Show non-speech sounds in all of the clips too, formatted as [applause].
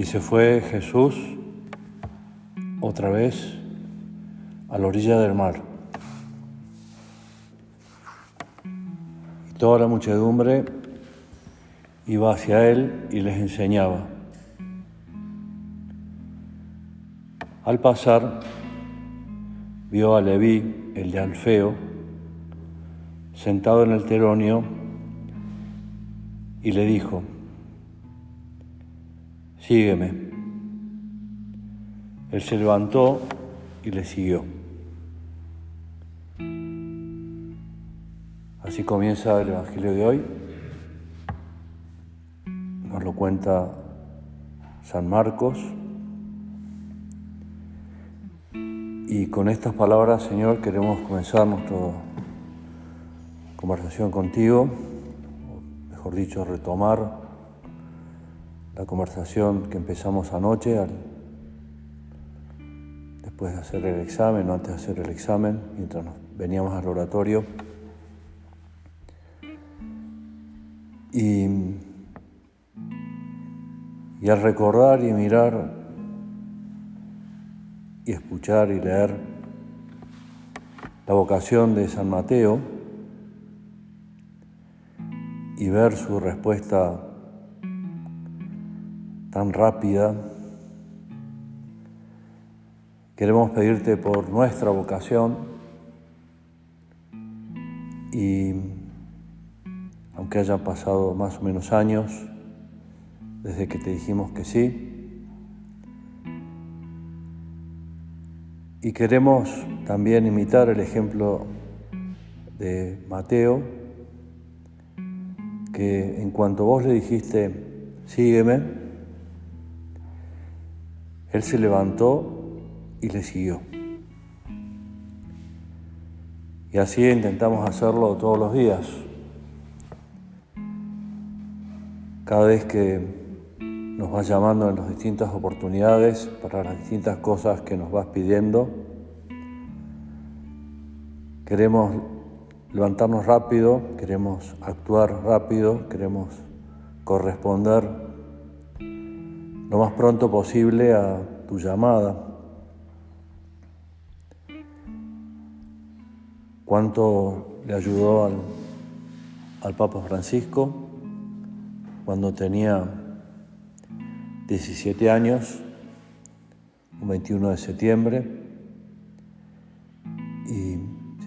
Y se fue Jesús otra vez a la orilla del mar. Y toda la muchedumbre iba hacia él y les enseñaba. Al pasar, vio a Leví, el de Alfeo, sentado en el teronio y le dijo, sígueme. Él se levantó y le siguió. Así comienza el Evangelio de hoy. Nos lo cuenta San Marcos. Y con estas palabras, Señor, queremos comenzar nuestra conversación contigo, mejor dicho, retomar la conversación que empezamos anoche después de hacer el examen o antes de hacer el examen, mientras veníamos al oratorio. Y, y al recordar y mirar y escuchar y leer la vocación de San Mateo y ver su respuesta tan rápida, queremos pedirte por nuestra vocación. Y aunque hayan pasado más o menos años desde que te dijimos que sí, Y queremos también imitar el ejemplo de Mateo, que en cuanto vos le dijiste, sígueme, él se levantó y le siguió. Y así intentamos hacerlo todos los días. Cada vez que nos vas llamando en las distintas oportunidades para las distintas cosas que nos vas pidiendo. Queremos levantarnos rápido, queremos actuar rápido, queremos corresponder lo más pronto posible a tu llamada. Cuánto le ayudó al, Papa Francisco cuando tenía 17 años, un 21 de septiembre, y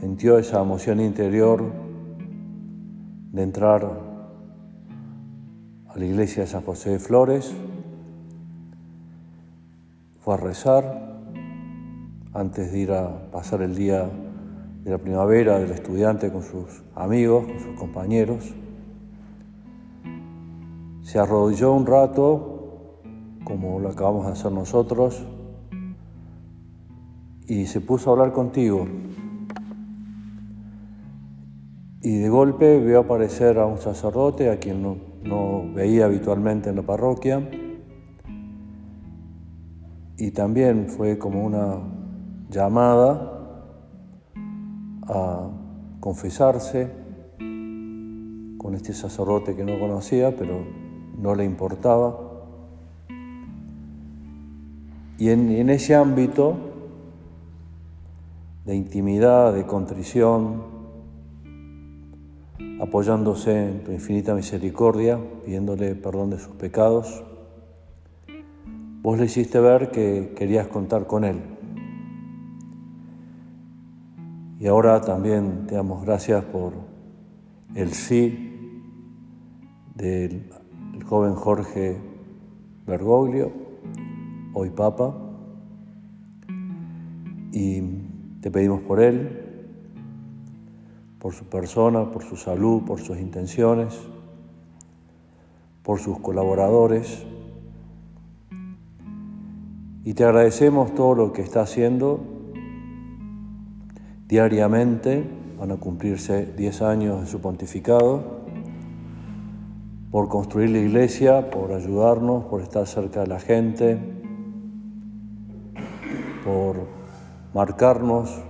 sintió esa emoción interior de entrar a la iglesia de San José de Flores, fue a rezar antes de ir a pasar el día de la primavera del estudiante con sus amigos, con sus compañeros. Se arrodilló un rato como lo acabamos de hacer nosotros, y se puso a hablar contigo. Y de golpe veo aparecer a un sacerdote a quien no, no veía habitualmente en la parroquia. Y también fue como una llamada a confesarse con este sacerdote que no conocía, pero no le importaba. Y en, ese ámbito de intimidad, de contrición, apoyándose en tu infinita misericordia, pidiéndole perdón de sus pecados, vos le hiciste ver que querías contar con Él. Y ahora también te damos gracias por el sí del joven Jorge Bergoglio hoy Papa, y te pedimos por él, por su persona, por su salud, por sus intenciones, por sus colaboradores. Y te agradecemos todo lo que está haciendo diariamente. Van a cumplirse 10 años de su pontificado por construir la iglesia, por ayudarnos, por estar cerca de la gente, por marcarnos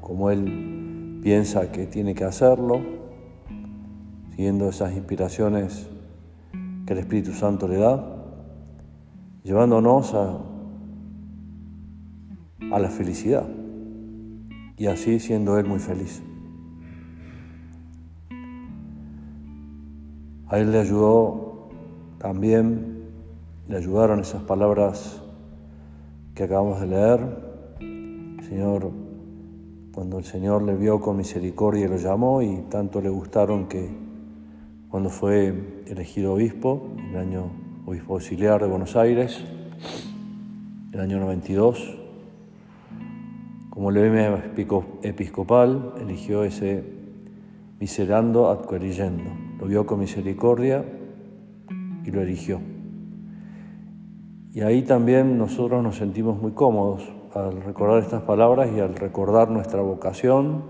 como Él piensa que tiene que hacerlo, siguiendo esas inspiraciones que el Espíritu Santo le da. Llevándonos a, la felicidad y así siendo Él muy feliz. A Él le ayudó también, le ayudaron esas palabras que acabamos de leer. Señor, cuando el Señor le vio con misericordia y lo llamó y tanto le gustaron que cuando fue elegido obispo, el año obispo auxiliar de Buenos Aires, el año 92, como lema episcopal, eligió ese miserando ad lo vio con misericordia y lo eligió. Y ahí también nosotros nos sentimos muy cómodos al recordar estas palabras y al recordar nuestra vocación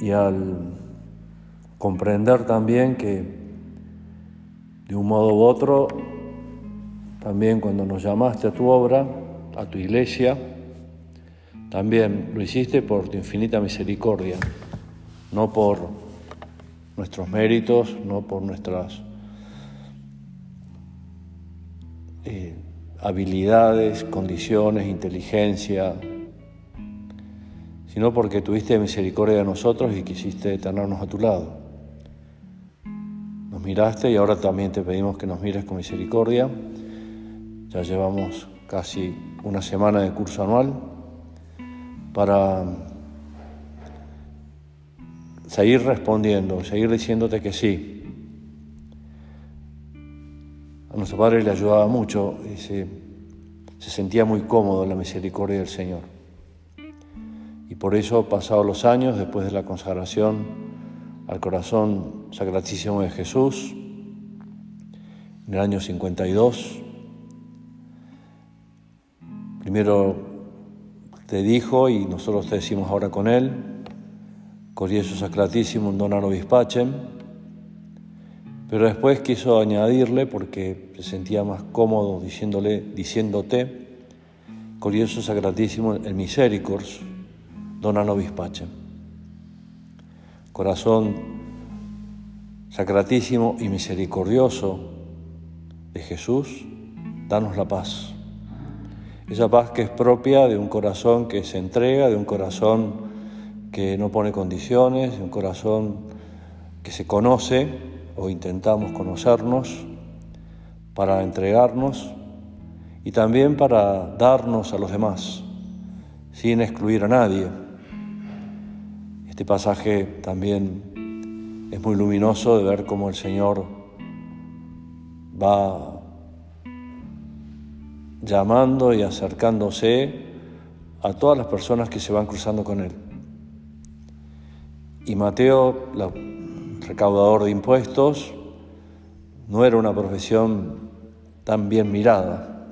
y al comprender también que de un modo u otro, también cuando nos llamaste a tu obra, a tu iglesia, también lo hiciste por tu infinita misericordia, no por nuestros méritos, no por nuestras eh, habilidades, condiciones, inteligencia, sino porque tuviste misericordia de nosotros y quisiste tenernos a tu lado. Miraste y ahora también te pedimos que nos mires con misericordia. Ya llevamos casi una semana de curso anual para seguir respondiendo, seguir diciéndote que sí. A nuestro Padre le ayudaba mucho y se, se sentía muy cómodo en la misericordia del Señor. Y por eso, pasados los años, después de la consagración al corazón sacratísimo de Jesús, en el año 52, primero te dijo, y nosotros te decimos ahora con él, Corieso Sacratísimo Donar Obispacem, pero después quiso añadirle, porque se sentía más cómodo diciéndole, diciéndote, Corieso Sacratísimo el Misericors Donar Obispacem. Corazón sacratísimo y misericordioso de Jesús, danos la paz esa paz que es propia de un corazón que se entrega, de un corazón que no pone condiciones, de un corazón que se conoce o intentamos conocernos para entregarnos y también para darnos a los demás, sin excluir a nadie. Este pasaje también es muy luminoso de ver cómo el Señor va llamando y acercándose a todas las personas que se van cruzando con él. Y Mateo, recaudador de impuestos, no era una profesión tan bien mirada.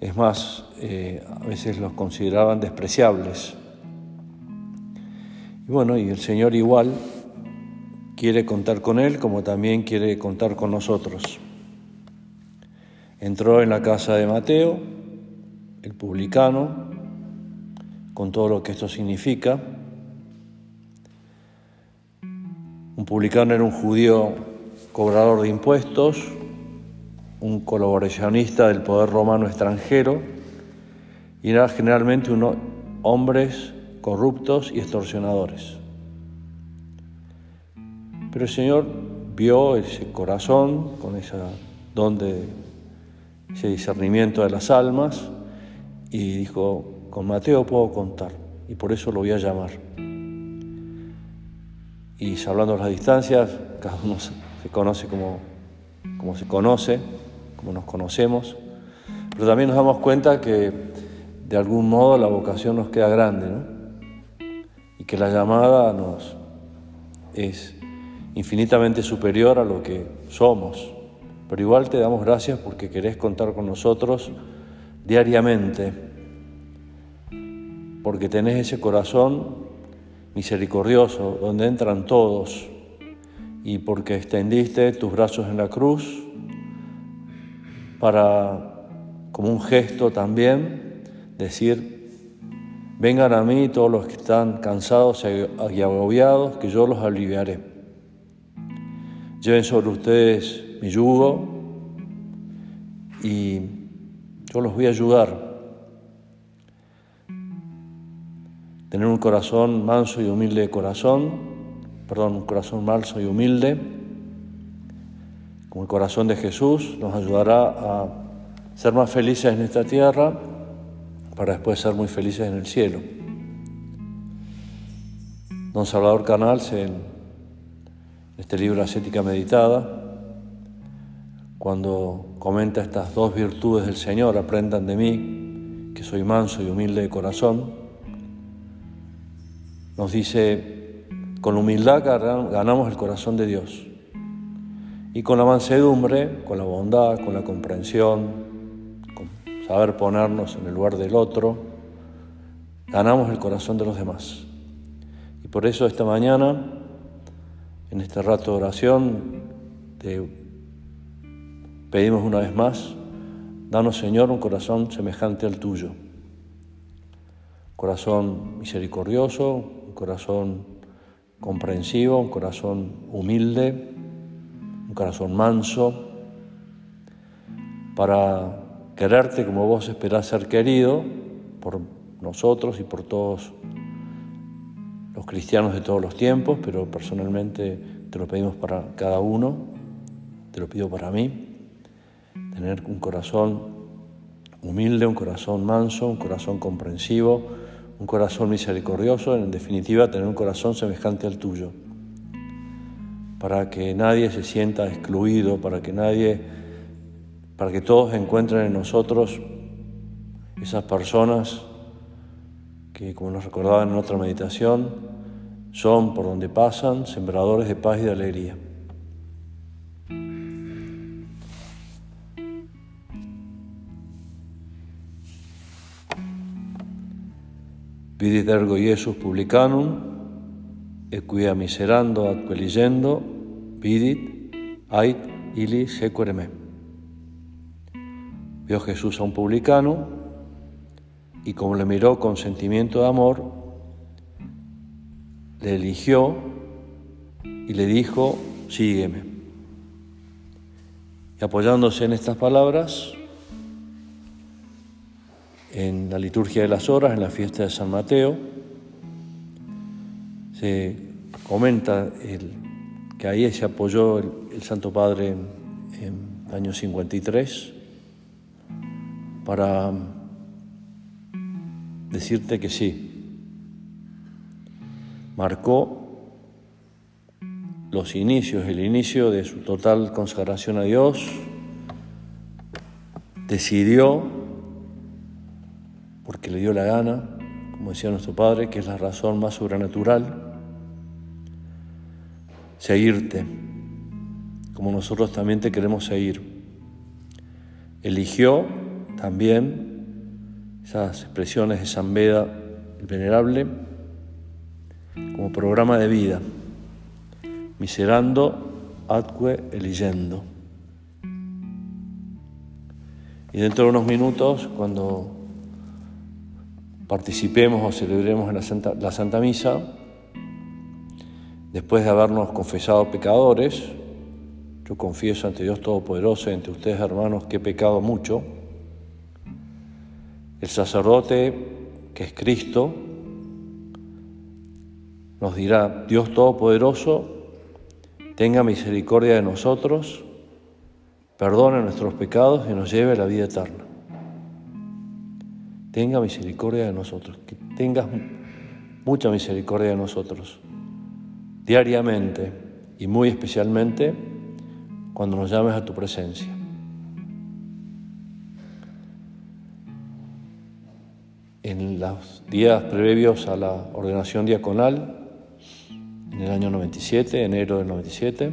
Es más, eh, a veces los consideraban despreciables. Y bueno, y el Señor igual quiere contar con Él como también quiere contar con nosotros. Entró en la casa de Mateo, el publicano, con todo lo que esto significa. Un publicano era un judío cobrador de impuestos, un colaboracionista del poder romano extranjero y era generalmente unos hombres corruptos y extorsionadores. Pero el Señor vio ese corazón con esa don de ese discernimiento de las almas y dijo, con Mateo puedo contar y por eso lo voy a llamar. Y hablando de las distancias, cada uno se conoce como, como se conoce, como nos conocemos, pero también nos damos cuenta que de algún modo la vocación nos queda grande, ¿no? Y que la llamada nos es infinitamente superior a lo que somos. Pero igual te damos gracias porque querés contar con nosotros diariamente, porque tenés ese corazón misericordioso donde entran todos y porque extendiste tus brazos en la cruz para, como un gesto también, decir, vengan a mí todos los que están cansados y agobiados, que yo los aliviaré. Lleven sobre ustedes mi yugo y yo los voy a ayudar. Tener un corazón manso y humilde de corazón, perdón, un corazón manso y humilde, como el corazón de Jesús, nos ayudará a ser más felices en esta tierra para después ser muy felices en el cielo. Don Salvador Canals en este libro Ascética Meditada, cuando comenta estas dos virtudes del Señor, aprendan de mí, que soy manso y humilde de corazón, nos dice, con humildad ganamos el corazón de Dios. Y con la mansedumbre, con la bondad, con la comprensión, con saber ponernos en el lugar del otro, ganamos el corazón de los demás. Y por eso esta mañana, en este rato de oración, te pedimos una vez más, danos Señor un corazón semejante al tuyo. Corazón misericordioso, un corazón comprensivo, un corazón humilde, un corazón manso, para quererte como vos esperás ser querido por nosotros y por todos los cristianos de todos los tiempos, pero personalmente te lo pedimos para cada uno, te lo pido para mí, tener un corazón humilde, un corazón manso, un corazón comprensivo, un corazón misericordioso, en definitiva tener un corazón semejante al tuyo. Para que nadie se sienta excluido, para que nadie, para que todos encuentren en nosotros esas personas que, como nos recordaban en otra meditación, son por donde pasan sembradores de paz y de alegría. Vidit ergo Iesus publicanum e miserando atque ligendo, vidit, ait, ili sequere me. Vio Jesús a un publicano y como le miró con sentimiento de amor, le eligió y le dijo, sígueme. Y apoyándose en estas palabras, en la liturgia de las horas, en la fiesta de San Mateo, se comenta el, que ahí se apoyó el, Santo Padre en, en año 53 para decirte que sí, marcó los inicios, el inicio de su total consagración a Dios, decidió, porque le dio la gana, como decía nuestro Padre, que es la razón más sobrenatural, seguirte, como nosotros también te queremos seguir. Eligió también esas expresiones de San Beda el Venerable como programa de vida, miserando atque eligiendo. Y dentro de unos minutos, cuando participemos o celebremos en la Santa, la Santa Misa, Después de habernos confesado pecadores, yo confieso ante Dios Todopoderoso y ante ustedes hermanos que he pecado mucho, el sacerdote que es Cristo nos dirá, Dios Todopoderoso, tenga misericordia de nosotros, perdone nuestros pecados y nos lleve a la vida eterna. Tenga misericordia de nosotros, que tengas mucha misericordia de nosotros diariamente y muy especialmente cuando nos llames a tu presencia. En los días previos a la ordenación diaconal, en el año 97, enero del 97,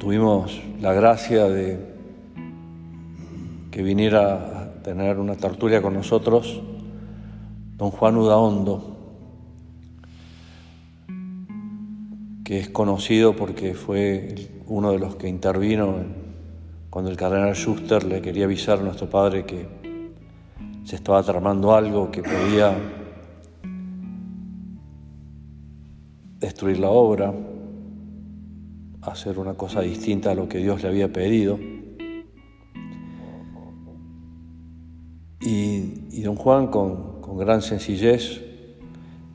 tuvimos la gracia de que viniera a tener una tertulia con nosotros don Juan Udaondo, que es conocido porque fue uno de los que intervino cuando el cardenal Schuster le quería avisar a nuestro padre que se estaba tramando algo que podía destruir la obra. hacer una cosa distinta a lo que Dios le había pedido. Y, don Juan, con, gran sencillez,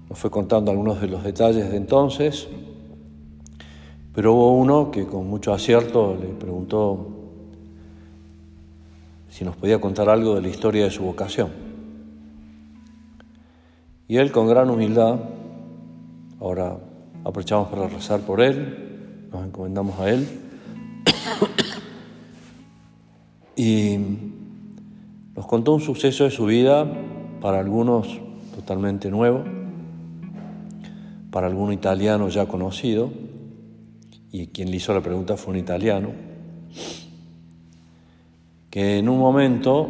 nos fue contando algunos de los detalles de entonces, pero hubo uno que con mucho acierto le preguntó si nos podía contar algo de la historia de su vocación. Y él con gran humildad, ahora aprovechamos para rezar por él, nos encomendamos a él, [coughs] y nos contó un suceso de su vida, para algunos totalmente nuevo, para algún italiano ya conocido, y quien le hizo la pregunta fue un italiano, que en un momento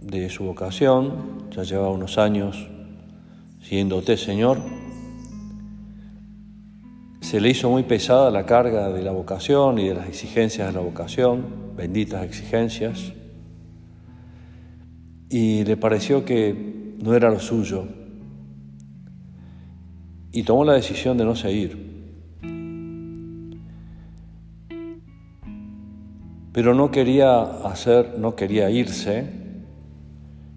de su vocación, ya llevaba unos años siguiéndote, Señor, se le hizo muy pesada la carga de la vocación y de las exigencias de la vocación, benditas exigencias, y le pareció que no era lo suyo, y tomó la decisión de no seguir. Pero no quería hacer, no quería irse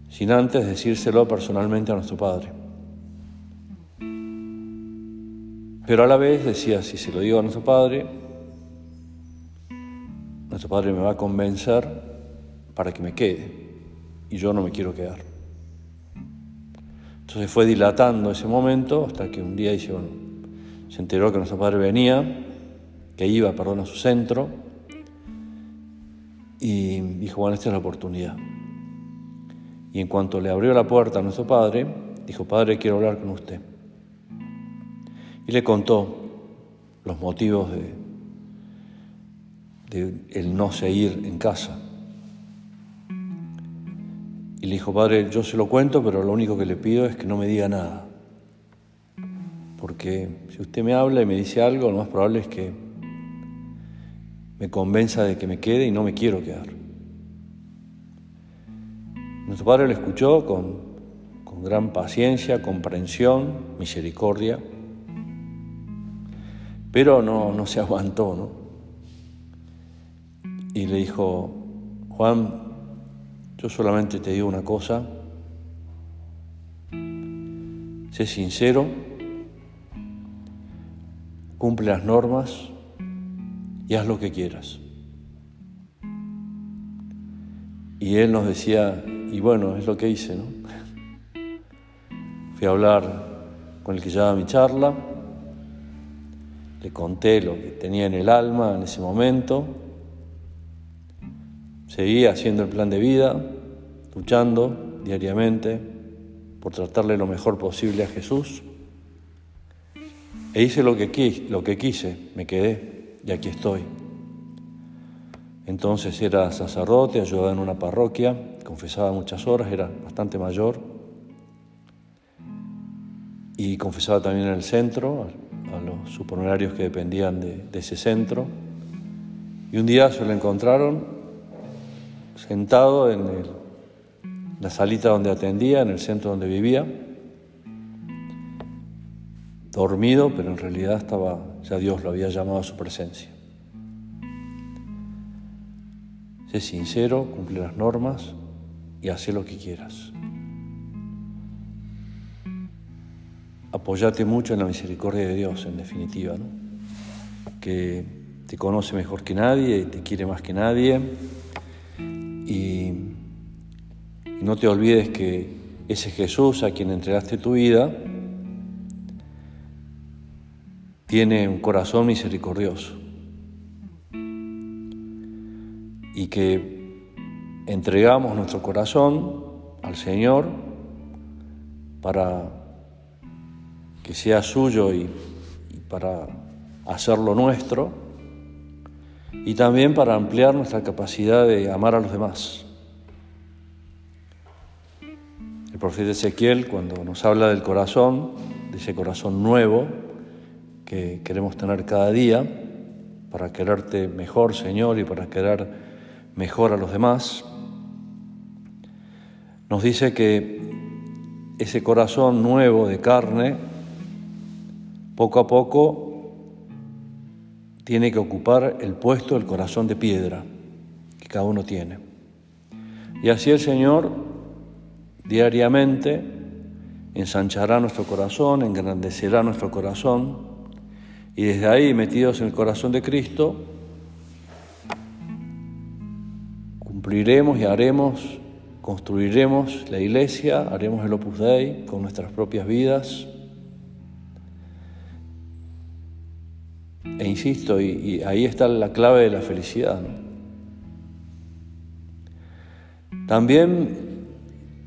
sin antes decírselo personalmente a nuestro Padre. Pero a la vez decía, si se lo digo a nuestro Padre, nuestro Padre me va a convencer para que me quede y yo no me quiero quedar. Entonces fue dilatando ese momento hasta que un día dice, se enteró que nuestro Padre venía, que iba, perdón, a su centro y dijo, bueno, esta es la oportunidad. Y en cuanto le abrió la puerta a nuestro padre, dijo, Padre, quiero hablar con usted. Y le contó los motivos de, de el no seguir en casa. Y le dijo, Padre, yo se lo cuento, pero lo único que le pido es que no me diga nada. Porque si usted me habla y me dice algo, lo más probable es que me convenza de que me quede y no me quiero quedar. Nuestro Padre lo escuchó con, gran paciencia, comprensión, misericordia, pero no, no se aguantó, ¿no? Y le dijo, Juan, yo solamente te digo una cosa, sé sincero, cumple las normas, y haz lo que quieras. Y él nos decía, y bueno, es lo que hice, ¿no? Fui a hablar con el que llevaba mi charla, le conté lo que tenía en el alma en ese momento, seguía haciendo el plan de vida, luchando diariamente por tratarle lo mejor posible a Jesús, e hice lo que, lo que quise, me quedé y aquí estoy. Entonces era sacerdote, ayudaba en una parroquia, confesaba muchas horas, era bastante mayor. Y confesaba también en el centro, a, los supernumerarios que dependían de, ese centro. Y un día se lo encontraron sentado en la salita donde atendía, en el centro donde vivía, dormido, pero en realidad estaba, ya Dios lo había llamado a su presencia. Sé sincero, cumple las normas y hace lo que quieras. Apoyate mucho en la misericordia de Dios, en definitiva, que te conoce mejor que nadie, te quiere más que nadie y no te olvides que ese Jesús a quien entregaste tu vida, tiene un corazón misericordioso y que entregamos nuestro corazón al Señor para que sea suyo y, para hacerlo nuestro y también para ampliar nuestra capacidad de amar a los demás. El profeta Ezequiel, cuando nos habla del corazón, de ese corazón nuevo, que queremos tener cada día para quererte mejor, Señor, y para querer mejor a los demás, nos dice que ese corazón nuevo de carne, poco a poco, tiene que ocupar el puesto del corazón de piedra que cada uno tiene. Y así el Señor diariamente ensanchará nuestro corazón, engrandecerá nuestro corazón y desde ahí, metidos en el corazón de Cristo, cumpliremos y haremos, construiremos la iglesia, haremos el Opus Dei con nuestras propias vidas. E insisto, y, ahí está la clave de la felicidad. También,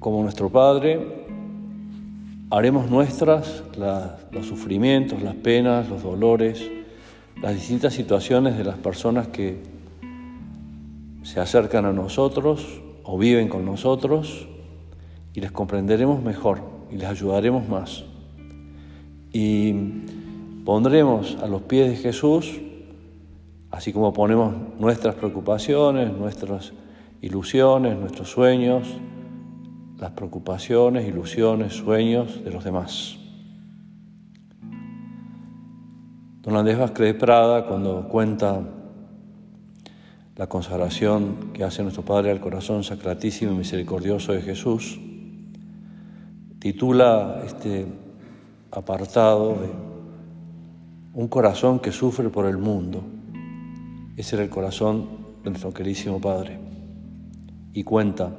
como nuestro Padre, haremos nuestras los sufrimientos, las penas, los dolores, las distintas situaciones de las personas que se acercan a nosotros o viven con nosotros y les comprenderemos mejor y les ayudaremos más. Y pondremos a los pies de Jesús, así como ponemos nuestras preocupaciones, nuestras ilusiones, nuestros sueños, las preocupaciones, ilusiones, sueños de los demás. Don Andrés Vázquez Prada, cuando cuenta la consagración que hace nuestro Padre al corazón sacratísimo y misericordioso de Jesús, titula este apartado de Un corazón que sufre por el mundo. Ese era el corazón de nuestro queridísimo Padre. Y cuenta,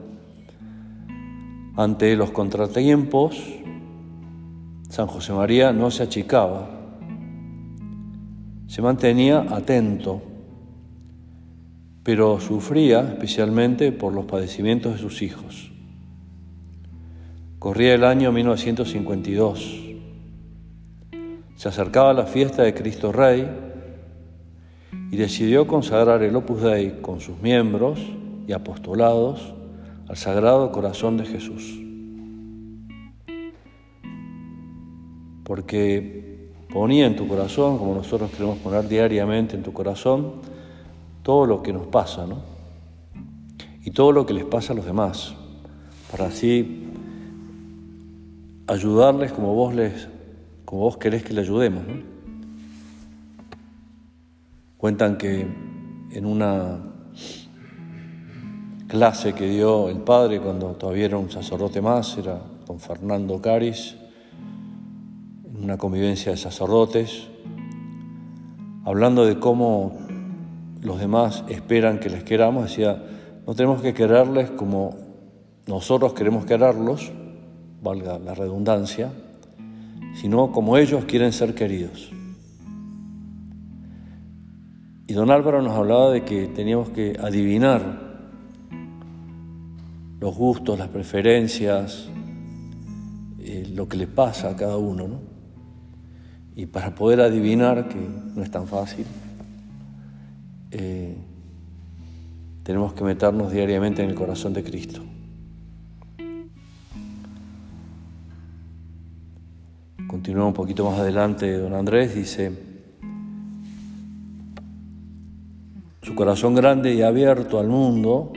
ante los contratiempos, San José María no se achicaba, se mantenía atento pero sufría especialmente por los padecimientos de sus hijos. Corría el año 1952. Se acercaba la fiesta de Cristo Rey y decidió consagrar el Opus Dei con sus miembros y apostolados al Sagrado Corazón de Jesús. Porque ponía en tu corazón, como nosotros queremos poner diariamente en tu corazón, todo lo que nos pasa, ¿no? Y todo lo que les pasa a los demás, para así ayudarles como vos les, como vos querés que le ayudemos, ¿no? Cuentan que en una clase que dio el padre cuando todavía era un sacerdote más, era don Fernando Caris, en una convivencia de sacerdotes, hablando de cómo los demás esperan que les queramos, decía, no tenemos que quererles como nosotros queremos quererlos, valga la redundancia, sino como ellos quieren ser queridos. Y don Álvaro nos hablaba de que teníamos que adivinar los gustos, las preferencias, eh, lo que le pasa a cada uno, ¿no? Y para poder adivinar, que no es tan fácil, eh, tenemos que meternos diariamente en el corazón de Cristo. Continúa un poquito más adelante, don Andrés dice, su corazón grande y abierto al mundo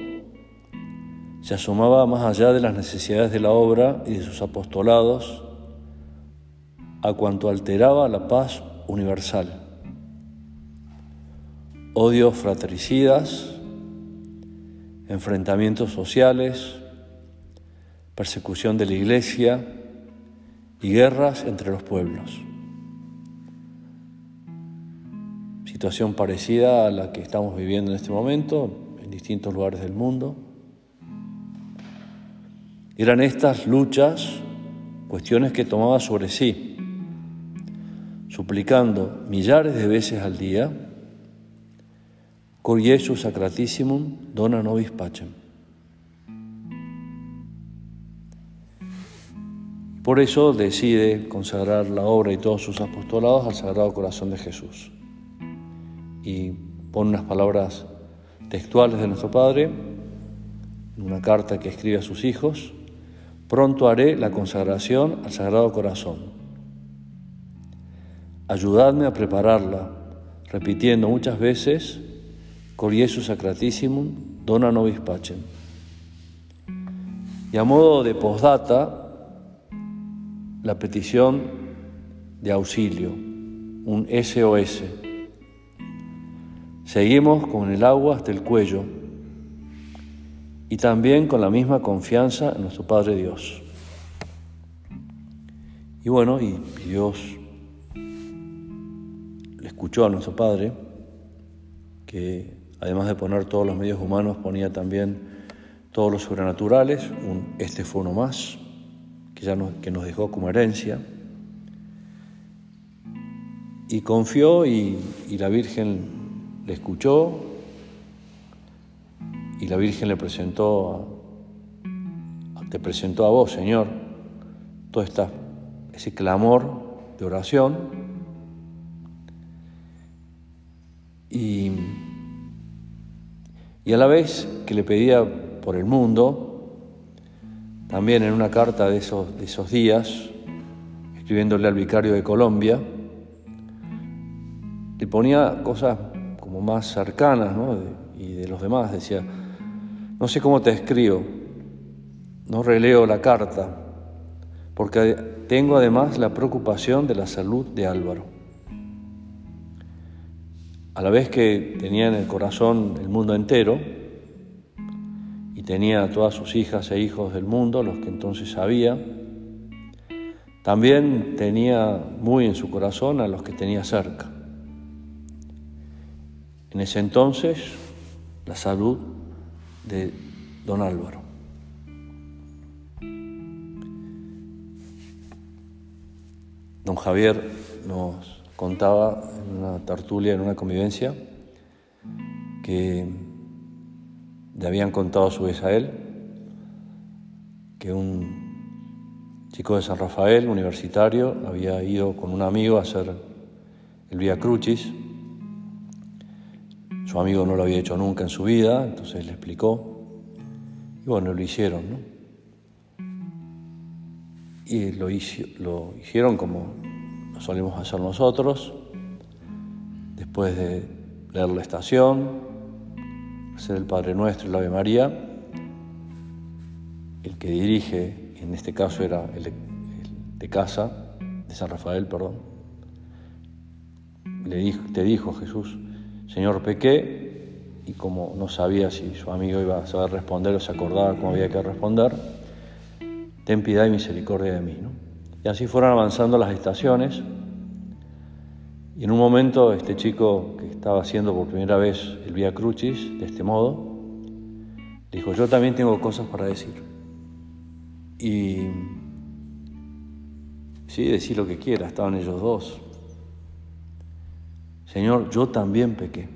se asomaba más allá de las necesidades de la obra y de sus apostolados a cuanto alteraba la paz universal odios fratricidas, enfrentamientos sociales, persecución de la iglesia y guerras entre los pueblos. Situación parecida a la que estamos viviendo en este momento en distintos lugares del mundo. Eran estas luchas cuestiones que tomaba sobre sí, suplicando millares de veces al día Cor Sacratissimum dona nobis pacem. Por eso decide consagrar la obra y todos sus apostolados al Sagrado Corazón de Jesús. Y pone unas palabras textuales de nuestro Padre en una carta que escribe a sus hijos. Pronto haré la consagración al Sagrado Corazón. Ayudadme a prepararla, repitiendo muchas veces Cor Jesu Sacratissimum, dona nobis pacem. Y a modo de postdata, la petición de auxilio, un SOS. seguimos con el agua hasta el cuello y también con la misma confianza en nuestro Padre Dios. Y bueno, y Dios le escuchó a nuestro Padre, que además de poner todos los medios humanos, ponía también todos los sobrenaturales, este fue uno más, que ya nos, que nos dejó como herencia. Y confió y la Virgen le escuchó y la Virgen le presentó, te presentó a vos, Señor, todo esta, ese clamor de oración. Y, y a la vez que le pedía por el mundo, también en una carta de esos, de esos días, escribiéndole al vicario de Colombia, le ponía cosas como más cercanas ¿no? y de los demás, decía, no sé cómo te escribo, no releo la carta, porque tengo además la preocupación de la salud de Álvaro. A la vez que tenía en el corazón el mundo entero, y tenía a todas sus hijas e hijos del mundo, los que entonces sabía, también tenía muy en su corazón a los que tenía cerca. En ese entonces, la salud de don Álvaro. Don Javier nos contaba en una tertulia, en una convivencia, que le habían contado a su vez a él que un chico de San Rafael, universitario, había ido con un amigo a hacer el Vía Crucis. Su amigo no lo había hecho nunca en su vida, entonces le explicó. Y bueno, lo hicieron, ¿no? Y lo, hicieron como lo solemos hacer nosotros, después de leer la estación, hacer el Padre Nuestro y la Ave María, el que dirige, en este caso era el de, casa, de San Rafael, perdón, le dijo, te dijo Jesús, Señor, pequé, y como no sabía si su amigo iba a saber responder o se acordaba cómo había que responder, ten piedad y misericordia de mí. Y así fueron avanzando las estaciones, y en un momento este chico que estaba haciendo por primera vez el Vía Crucis de este modo, dijo, yo también tengo cosas para decir. Y sí, decir lo que quiera, estaban ellos dos. Señor, yo también pequé.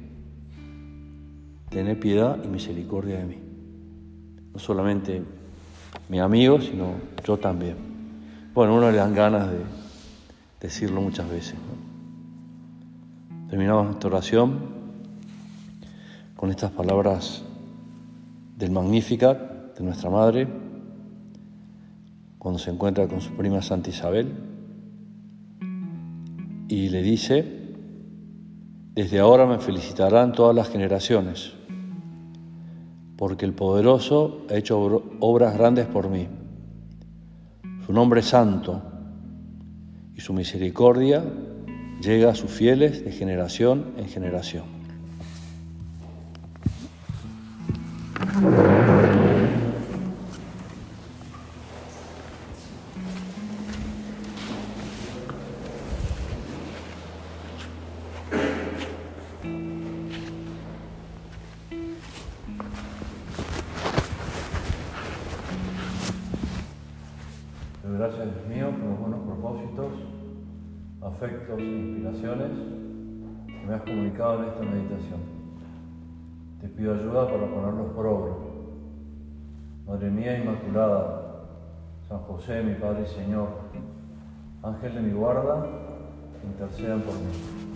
Tené piedad y misericordia de mí. No solamente mi amigo, sino yo también. Bueno, uno le dan ganas de decirlo muchas veces. Terminamos nuestra oración con estas palabras del Magnificat de nuestra Madre cuando se encuentra con su prima Santa Isabel y le dice, desde ahora me felicitarán todas las generaciones, porque el poderoso ha hecho obras grandes por mí. Su nombre es santo y su misericordia llega a sus fieles de generación en generación. Gracias Dios mío por los buenos propósitos afectos e inspiraciones que me has comunicado en esta meditación. Te pido ayuda para ponerlos por obra. Madre mía Inmaculada, San José, mi Padre y Señor, Ángel de mi guarda, intercedan por mí.